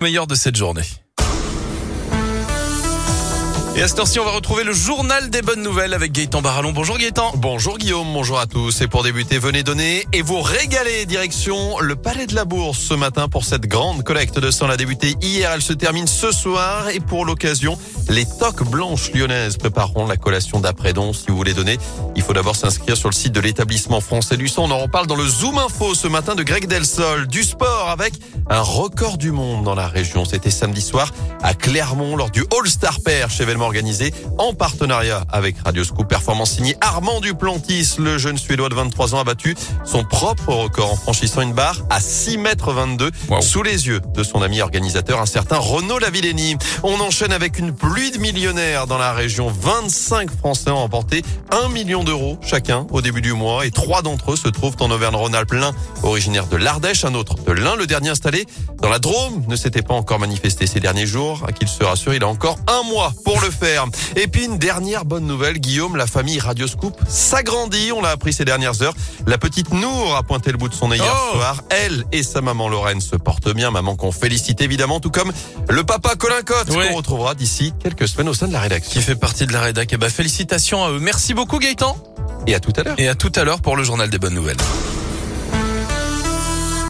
meilleur de cette journée. Et à cette heure-ci, on va retrouver le journal des bonnes nouvelles avec Gaëtan Barallon. Bonjour Gaëtan. Bonjour Guillaume, bonjour à tous. Et pour débuter, venez donner et vous régaler direction le Palais de la Bourse ce matin pour cette grande collecte de sang. Elle a hier, elle se termine ce soir. Et pour l'occasion, les toques blanches lyonnaises prépareront la collation d'après-don. Si vous voulez donner, il faut d'abord s'inscrire sur le site de l'établissement français du sang. On en reparle dans le Zoom Info ce matin de Greg Delsol. Du sport avec un record du monde dans la région. C'était samedi soir à Clermont lors du All-Star Perche, événement organisé en partenariat avec Radio Scoop. Performance signée Armand Duplantis, le jeune Suédois de 23 ans a battu son propre record en franchissant une barre à 6 mètres 22 sous les yeux de son ami organisateur, un certain Renaud Lavillenie. On enchaîne avec une pluie de millionnaires dans la région. 25 Français ont emporté 1 million d'euros chacun au début du mois et trois d'entre eux se trouvent en Auvergne-Rhône-Alpes. L'un originaire de l'Ardèche, un autre de l'Ain. Le dernier installé dans la Drôme ne s'était pas encore manifesté ces derniers jours. À qu'il se rassure, il a encore un mois pour le faire. Et puis une dernière bonne nouvelle, Guillaume, la famille Radioscoop s'agrandit. On l'a appris ces dernières heures. La petite Nour a pointé le bout de son nez hier Oh soir. Elle et sa maman Lorraine se portent bien. Maman qu'on félicite évidemment, tout comme le papa Colin Cotte qu'on retrouvera d'ici quelques semaines au sein de la rédaction. Qui fait partie de la rédac. Et bah, félicitations à eux. Merci beaucoup Gaëtan. Et à tout à l'heure. Et à tout à l'heure pour le journal des bonnes nouvelles.